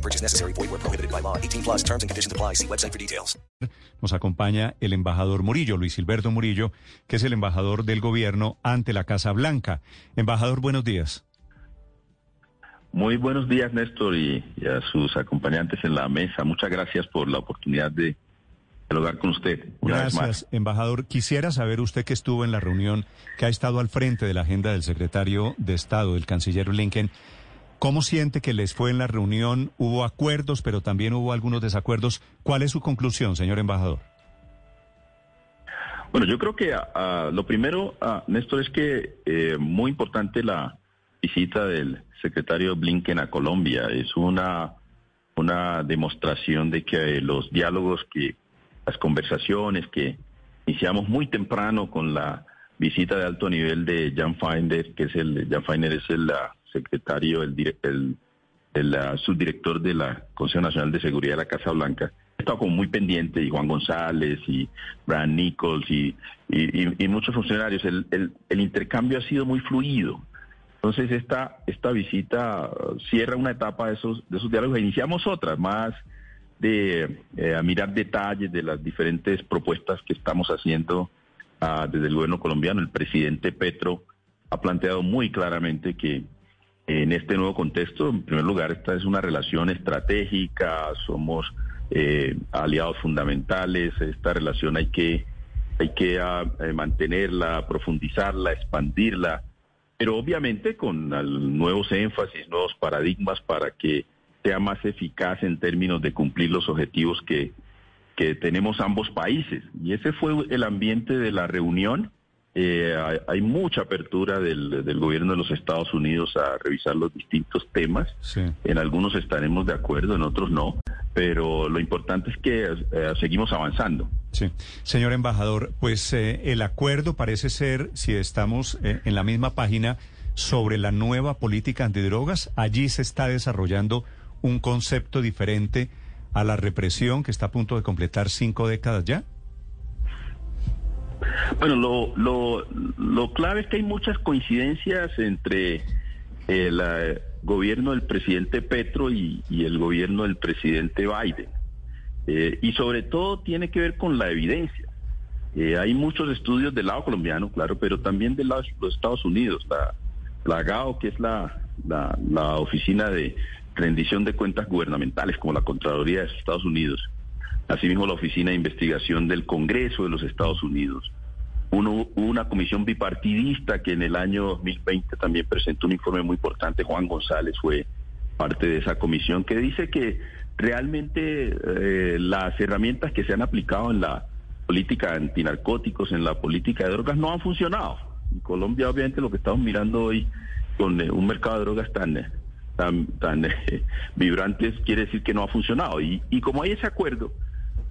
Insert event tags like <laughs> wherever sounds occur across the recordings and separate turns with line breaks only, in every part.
No purchase necessary. Void where prohibited by law. 18 plus terms and conditions apply. See website for details.
Nos acompaña el embajador Murillo, Luis Silberto Murillo, que es el embajador del gobierno ante la Casa Blanca. Embajador, buenos días.
Muy buenos días, Néstor, y, y a sus acompañantes en la mesa. Muchas gracias por la oportunidad de dialogar con usted. Una vez más.
Gracias, embajador. Quisiera saber usted que estuvo en la reunión, que ha estado al frente de la agenda del secretario de Estado, del canciller Blinken. ¿Cómo siente que les fue en la reunión? Hubo acuerdos, pero también hubo algunos desacuerdos. ¿Cuál es su conclusión, señor embajador?
Bueno, yo creo que ah, lo primero, ah, Néstor, es que eh, muy importante la visita del secretario Blinken a Colombia. Es una, una demostración de que los diálogos, que las conversaciones que iniciamos muy temprano con la visita de alto nivel de Jan Finder, que es el, Jan Finder es el secretario, el, el, el subdirector de la Consejo Nacional de Seguridad de la Casa Blanca. He estado como muy pendiente, y Juan González, y Brian Nichols, y, y, muchos funcionarios. El, el, el intercambio ha sido muy fluido. Entonces esta, esta visita uh, cierra una etapa de esos, de esos diálogos. Iniciamos otras más de eh, a mirar detalles de las diferentes propuestas que estamos haciendo ah, desde el gobierno colombiano. El presidente Petro ha planteado muy claramente que en este nuevo contexto, en primer lugar, esta es una relación estratégica, somos eh, aliados fundamentales, esta relación hay que, hay que ah, eh, mantenerla, profundizarla, expandirla pero obviamente con nuevos énfasis, nuevos paradigmas para que sea más eficaz en términos de cumplir los objetivos que, que tenemos ambos países. Y ese fue el ambiente de la reunión. Eh, hay, hay mucha apertura del, del gobierno de los Estados Unidos a revisar los distintos temas.
Sí.
En algunos estaremos de acuerdo, en otros no, pero lo importante es que eh, seguimos avanzando.
Sí. Señor embajador, pues eh, el acuerdo parece ser, si estamos eh, en la misma página, sobre la nueva política antidrogas. Allí se está desarrollando un concepto diferente a la represión que está a punto de completar cinco décadas ya.
Bueno, lo, lo, lo clave es que hay muchas coincidencias entre el eh, gobierno del presidente Petro y, y el gobierno del presidente Biden. Eh, y sobre todo tiene que ver con la evidencia. Eh, hay muchos estudios del lado colombiano, claro, pero también del lado de los Estados Unidos. La, la GAO, que es la, la, oficina de rendición de cuentas gubernamentales, como la Contraloría de los Estados Unidos. Asimismo, la Oficina de Investigación del Congreso de los Estados Unidos. Uno, una comisión bipartidista que en el año 2020 también presentó un informe muy importante. Juan González fue parte de esa comisión que dice que realmente eh, las herramientas que se han aplicado en la política antinarcóticos, en la política de drogas, no han funcionado. En Colombia, obviamente, lo que estamos mirando hoy con eh, un mercado de drogas tan, eh, tan, tan <laughs> eh, vibrantes quiere decir que no ha funcionado. Y, y como hay ese acuerdo,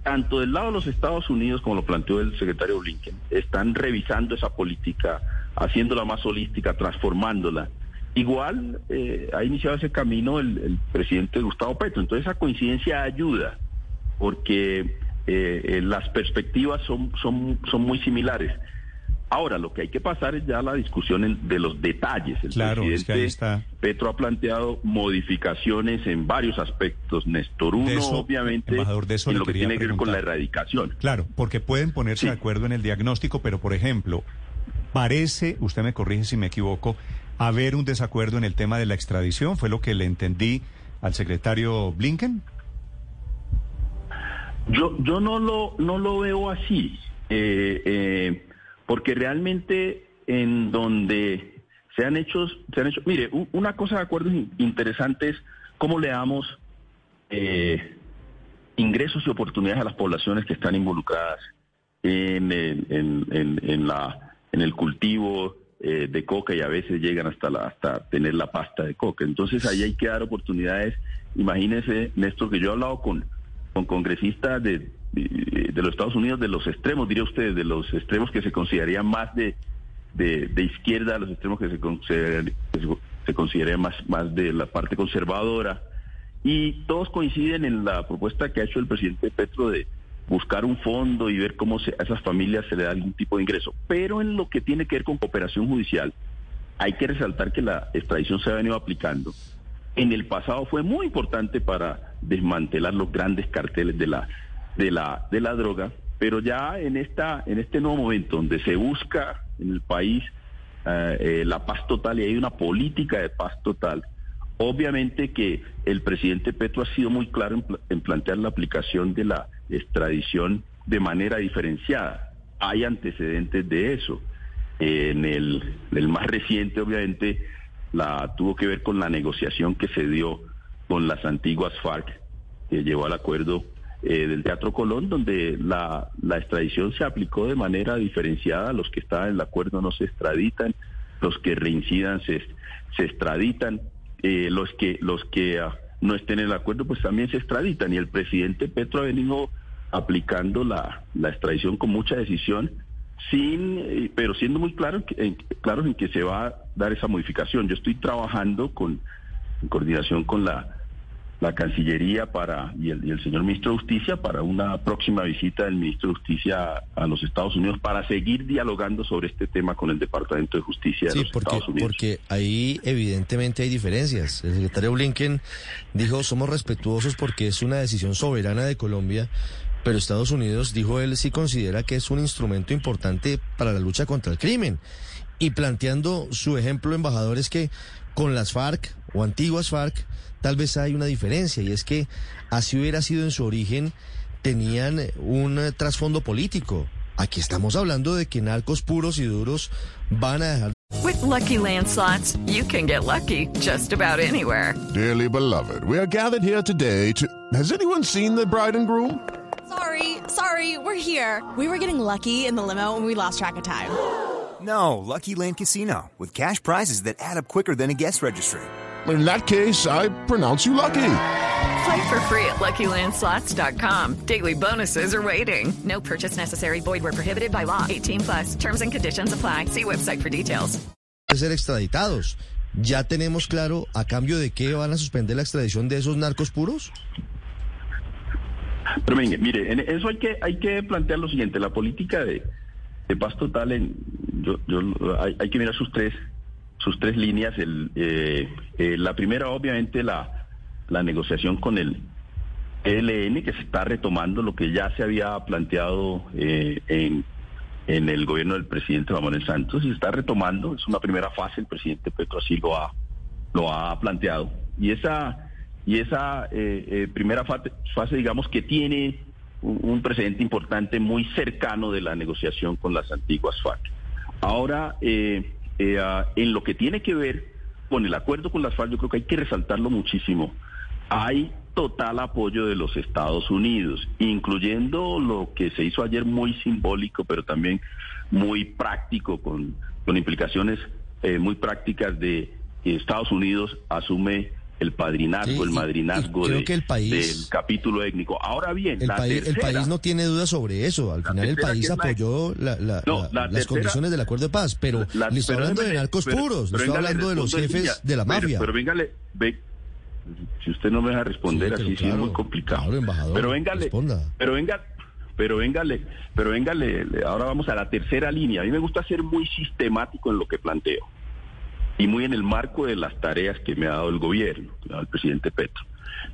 tanto del lado de los Estados Unidos, como lo planteó el secretario Blinken, están revisando esa política, haciéndola más holística, transformándola. Igual eh, ha iniciado ese camino el, presidente Gustavo Petro. Entonces esa coincidencia ayuda, porque eh, eh, las perspectivas son, son, son muy similares. Ahora, lo que hay que pasar es ya la discusión de los detalles. El
Claro, es que ahí
presidente
está.
Petro ha planteado modificaciones en varios aspectos. Néstor, uno,
eso,
obviamente,
de eso
en lo que tiene que ver con la erradicación.
Claro, porque pueden ponerse
Sí.
de acuerdo en el diagnóstico, pero por ejemplo, parece, usted me corrige si me equivoco, haber un desacuerdo en el tema de la extradición, fue lo que le entendí al secretario Blinken.
Yo, yo no lo, no lo veo así, eh, eh, porque realmente en donde se han hecho, se han hecho, mire, una cosa de acuerdo in- interesante es cómo le damos eh, ingresos y oportunidades a las poblaciones que están involucradas en, el- en, el cultivo eh, de coca y a veces llegan hasta, la, hasta tener la pasta de coca. Entonces ahí hay que dar oportunidades. Imagínese, Néstor, que yo he hablado con, con congresistas de de los Estados Unidos, de los extremos, diría usted, de los extremos que se considerarían más de, de, izquierda, los extremos que se, considerarían, se considerarían más, más de la parte conservadora. Y todos coinciden en la propuesta que ha hecho el presidente Petro de buscar un fondo y ver cómo a esas familias se le da algún tipo de ingreso. Pero en lo que tiene que ver con cooperación judicial, hay que resaltar que la extradición se ha venido aplicando. En el pasado fue muy importante para desmantelar los grandes carteles de la de la, de la droga, pero ya en, esta, en este nuevo momento donde se busca en el país eh, eh, la paz total y hay una política de paz total, obviamente que el presidente Petro ha sido muy claro en, plantear la aplicación de la extradición de manera diferenciada. Hay antecedentes de eso. en el, el más reciente, obviamente, la tuvo que ver con la negociación que se dio con las antiguas FARC, que llevó al acuerdo eh, del Teatro Colón, donde la, la extradición se aplicó de manera diferenciada. Los que estaban en el acuerdo no se extraditan, los que reincidan se, se extraditan, eh, los que, los que ah, no estén en el acuerdo pues también se extraditan. Y el presidente Petro ha venido aplicando la, la extradición con mucha decisión, sin, eh, pero siendo muy claro en, claros en que se va a dar esa modificación. Yo estoy trabajando con, en coordinación con la la Cancillería para y el, señor ministro de Justicia para una próxima visita del ministro de Justicia a los Estados Unidos para seguir dialogando sobre este tema con el Departamento de Justicia de los
porque,
Estados Unidos.
porque ahí evidentemente hay diferencias. El secretario Blinken dijo somos respetuosos porque es una decisión soberana de Colombia. Pero Estados Unidos, dijo él, sí considera que es un instrumento importante para la lucha contra el crimen. Y planteando su ejemplo, embajador, es que con las FARC o antiguas FARC, tal vez hay una diferencia y es que así hubiera sido en su origen, tenían un trasfondo político. Aquí estamos hablando de que narcos puros y duros van a dejar.
With lucky landslots, you can get lucky just about anywhere.
Dearly beloved, we are gathered here today to. Has anyone seen the bride and groom?
Sorry, sorry, we're here. We were getting lucky in the limo and we lost track of time.
No, Lucky Land Casino, with cash prizes that add up quicker than a guest registry
in that case, I pronounce you lucky.
Play for free at LuckyLandSlots.com. Daily bonuses are waiting. No purchase necessary. Void were prohibited by law. 18 plus. Terms and conditions apply. See website for details.
Ser extraditados. ¿Ya tenemos claro a cambio de qué van a suspender la extradición de esos narcos puros?
Pero mire, mire, en eso hay que hay que plantear lo siguiente: la política de, de paz total, yo, yo, hay, hay que mirar sus tres sus tres líneas. Eh, eh, la primera, obviamente, la, la negociación con el ELN, que se está retomando lo que ya se había planteado eh, en, en el gobierno del presidente Manuel Santos, y se está retomando. Es una primera fase, el presidente Petro así lo ha, lo ha planteado. Y esa, y esa primera fase, fase, digamos, que tiene un, precedente importante muy cercano de la negociación con las antiguas FARC. Ahora, eh, eh, ah, en lo que tiene que ver con el acuerdo con las FARC, yo creo que hay que resaltarlo muchísimo. Hay total apoyo de los Estados Unidos, incluyendo lo que se hizo ayer muy simbólico, pero también muy práctico, con, con implicaciones eh, muy prácticas de que Estados Unidos asume el padrinazgo, el madrinazgo
del
capítulo étnico. Ahora bien,
el, país, el país no tiene duda sobre eso. Al final el país apoyó las condiciones del acuerdo de paz, pero le estoy hablando de narcos puros, le estoy hablando de los jefes de la mafia.
Pero, véngale, ve, si usted no me deja responder así, sí es muy complicado. pero véngale, pero venga, pero véngale, pero véngale, ahora vamos a la tercera línea. A mí me gusta ser muy sistemático en lo que planteo y muy en el marco de las tareas que me ha dado el gobierno, el presidente Petro.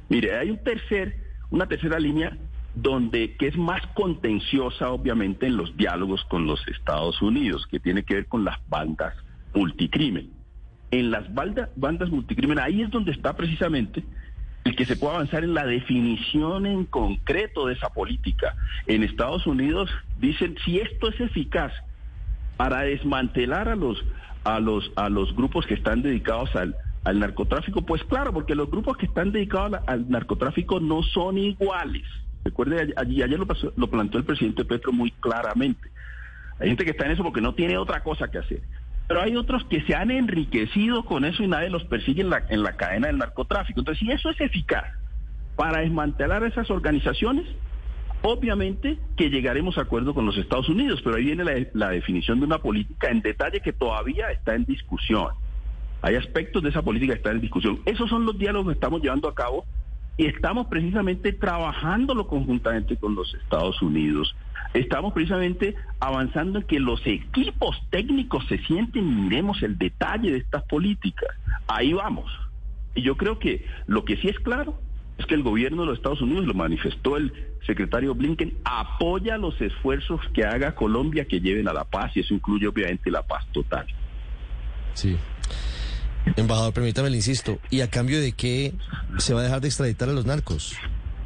Mire, hay un tercer, una tercera línea donde que es más contenciosa obviamente en los diálogos con los Estados Unidos, que tiene que ver con las bandas multicrimen. En las bandas, bandas multicrimen, ahí es donde está precisamente el que se pueda avanzar en la definición en concreto de esa política. En Estados Unidos dicen, si esto es eficaz para desmantelar a los a los, a los grupos que están dedicados al, al narcotráfico? Pues claro, porque los grupos que están dedicados al, narcotráfico no son iguales. Recuerde, ayer lo, lo planteó el presidente Petro muy claramente. Hay gente que está en eso porque no tiene otra cosa que hacer. Pero hay otros que se han enriquecido con eso y nadie los persigue en la, en la cadena del narcotráfico. Entonces, si eso es eficaz para desmantelar esas organizaciones, obviamente que llegaremos a acuerdo con los Estados Unidos, pero ahí viene la, la definición de una política en detalle que todavía está en discusión. Hay aspectos de esa política que están en discusión. Esos son los diálogos que estamos llevando a cabo y estamos precisamente trabajándolo conjuntamente con los Estados Unidos. Estamos precisamente avanzando en que los equipos técnicos se sienten y miremos el detalle de estas políticas. Ahí vamos. Y yo creo que lo que sí es claro es que el gobierno de los Estados Unidos, lo manifestó el secretario Blinken, apoya los esfuerzos que haga Colombia que lleven a la paz y eso incluye obviamente la paz total.
Sí. Embajador, permítame, le insisto, ¿y a cambio de qué se va a dejar de extraditar a los narcos?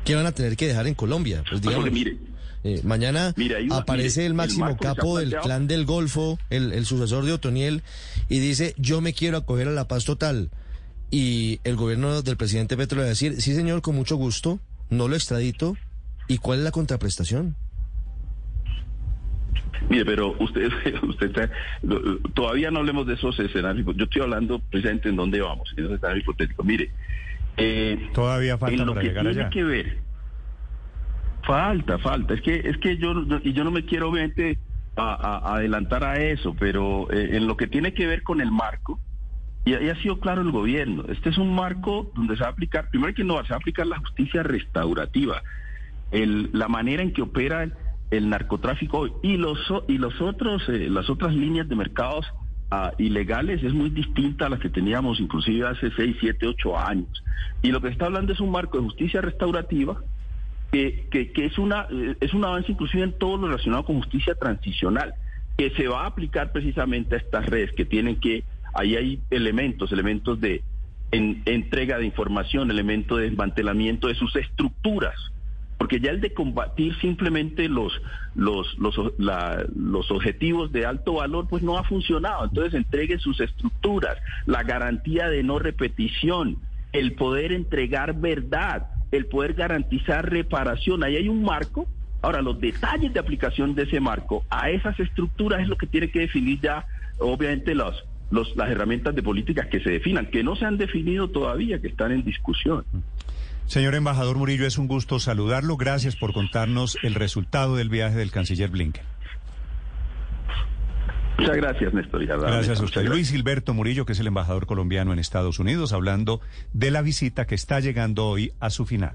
¿Qué van a tener que dejar en Colombia? Pues digamos,
mire,
eh, mañana
una-
aparece
mire,
el máximo capo del clan del Golfo, el, el sucesor de Otoniel, y dice, yo me quiero acoger a la paz total. Y el gobierno del presidente Petro le va a decir, sí señor, con mucho gusto, no lo extradito. ¿Y cuál es la contraprestación?
Mire, pero usted, <laughs> usted está- todavía no hablemos de esos escenarios. Yo estoy hablando precisamente en dónde vamos, en esos escenarios hipotéticos. Mire, eh,
Todavía falta
en lo
para
que
llegar
tiene
allá.
que ver, falta, falta. Es que es que yo no- y yo no me quiero obviamente a- a- adelantar a eso, pero eh, en lo que tiene que ver con el marco. Y, y ha sido claro el gobierno. Este es un marco donde se va a aplicar, primero que no, se va a aplicar la justicia restaurativa, el- la manera en que opera el, narcotráfico y los y los otros eh, las otras líneas de mercados ah, ilegales es muy distinta a las que teníamos inclusive hace 6, 7, 8 años. Y lo que se está hablando es un marco de justicia restaurativa que, que, que es una eh, es un avance inclusive en todo lo relacionado con justicia transicional que se va a aplicar precisamente a estas redes que tienen que ahí hay elementos elementos de en- entrega de información elementos de desmantelamiento de sus estructuras. Porque ya el de combatir simplemente los los los, la- los objetivos de alto valor pues no ha funcionado. Entonces entregue sus estructuras la garantía de no repetición el poder entregar verdad el poder garantizar reparación. Ahí hay un marco. Ahora los detalles de aplicación de ese marco a esas estructuras es lo que tiene que definir ya obviamente los los, las herramientas de políticas que se definan, que no se han definido todavía, que están en discusión.
Señor embajador Murillo, es un gusto saludarlo. Gracias por contarnos el resultado del viaje del canciller Blinken.
Muchas gracias, Néstor.
Gracias a usted. Luis Gilberto Murillo, que es el embajador colombiano en Estados Unidos, hablando de la visita que está llegando hoy a su final.